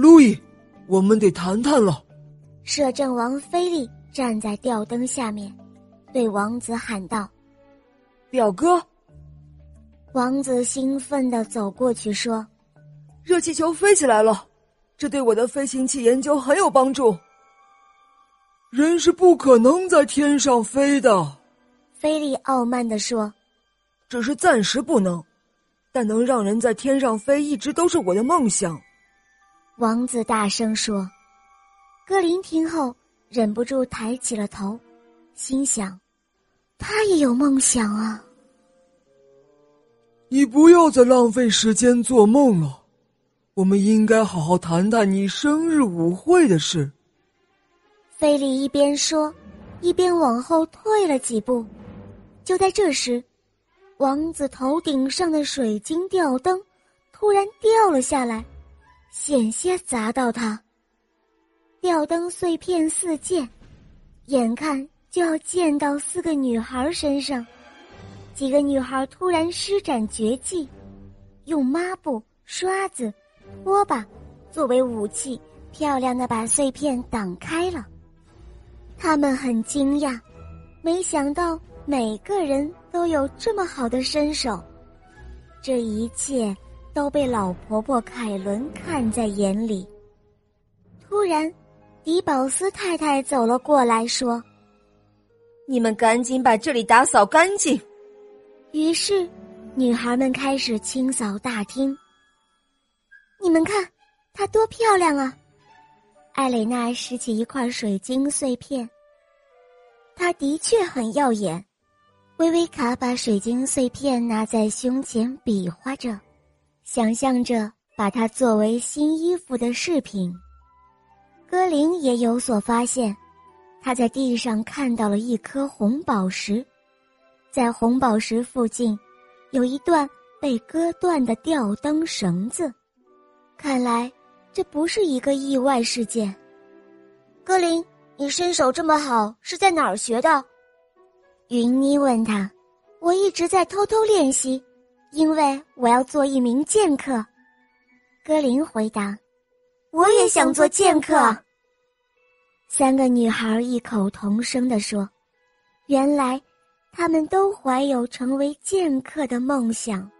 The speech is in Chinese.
路易，我们得谈谈了。摄政王菲利站在吊灯下面，对王子喊道：“表哥。”王子兴奋地走过去说：“热气球飞起来了，这对我的飞行器研究很有帮助。”人是不可能在天上飞的，菲利傲慢地说：“只是暂时不能，但能让人在天上飞一直都是我的梦想。”王子大声说。格林听后忍不住抬起了头，心想：“他也有梦想啊。”你不要再浪费时间做梦了，我们应该好好谈谈你生日舞会的事。菲利一边说，一边往后退了几步。就在这时，王子头顶上的水晶吊灯突然掉了下来，险些砸到他。吊灯碎片四溅，眼看就要溅到四个女孩身上。几个女孩突然施展绝技，用抹布、刷子、拖把作为武器，漂亮的把碎片挡开了。他们很惊讶，没想到每个人都有这么好的身手。这一切都被老婆婆凯伦看在眼里。突然，迪宝斯太太走了过来，说：“你们赶紧把这里打扫干净。”于是，女孩们开始清扫大厅。你们看，它多漂亮啊！艾蕾娜拾起一块水晶碎片，它的确很耀眼。薇薇卡把水晶碎片拿在胸前比划着，想象着把它作为新衣服的饰品。歌林也有所发现，他在地上看到了一颗红宝石。在红宝石附近，有一段被割断的吊灯绳子。看来这不是一个意外事件。歌林，你身手这么好，是在哪儿学的？云妮问他。我一直在偷偷练习，因为我要做一名剑客。格林回答。我也想做剑客。三个女孩异口同声地说：“原来。”他们都怀有成为剑客的梦想。